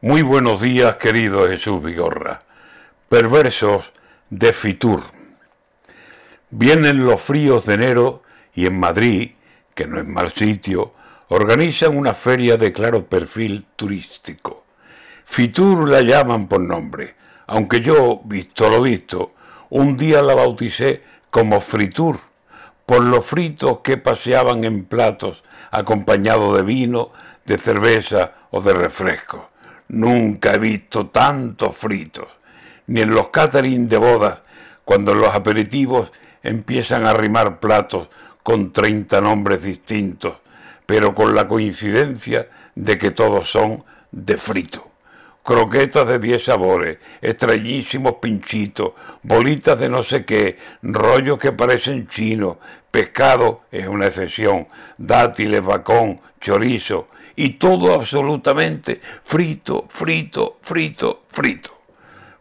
Muy buenos días, querido Jesús Vigorra. Perversos de Fitur. Vienen los fríos de enero y en Madrid, que no es mal sitio, organizan una feria de claro perfil turístico. Fitur la llaman por nombre, aunque yo, visto lo visto, un día la bauticé como Fritur, por los fritos que paseaban en platos acompañados de vino, de cerveza o de refresco Nunca he visto tantos fritos, ni en los catering de bodas, cuando los aperitivos empiezan a arrimar platos con 30 nombres distintos, pero con la coincidencia de que todos son de frito. Croquetas de 10 sabores, extrañísimos pinchitos, bolitas de no sé qué, rollos que parecen chinos, pescado es una excepción, dátiles, bacón, chorizo, y todo absolutamente frito, frito, frito, frito.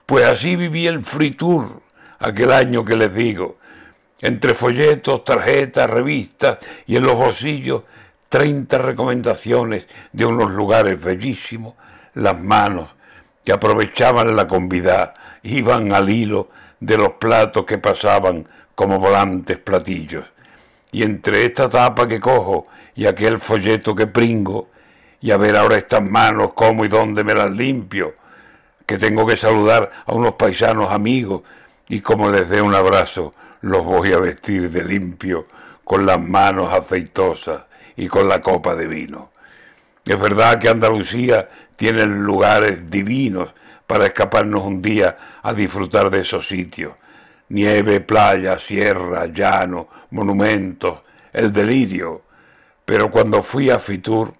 Pues así viví el fritur aquel año que les digo, entre folletos, tarjetas, revistas y en los bolsillos 30 recomendaciones de unos lugares bellísimos, las manos que aprovechaban la convidad iban al hilo de los platos que pasaban como volantes platillos. Y entre esta tapa que cojo y aquel folleto que pringo, y a ver ahora estas manos, cómo y dónde me las limpio, que tengo que saludar a unos paisanos amigos y como les dé un abrazo, los voy a vestir de limpio con las manos aceitosas y con la copa de vino. Es verdad que Andalucía tiene lugares divinos para escaparnos un día a disfrutar de esos sitios. Nieve, playa, sierra, llano, monumentos, el delirio. Pero cuando fui a Fitur,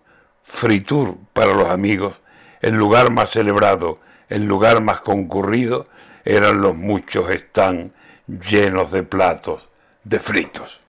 Fritur para los amigos, el lugar más celebrado, el lugar más concurrido, eran los muchos están llenos de platos de fritos.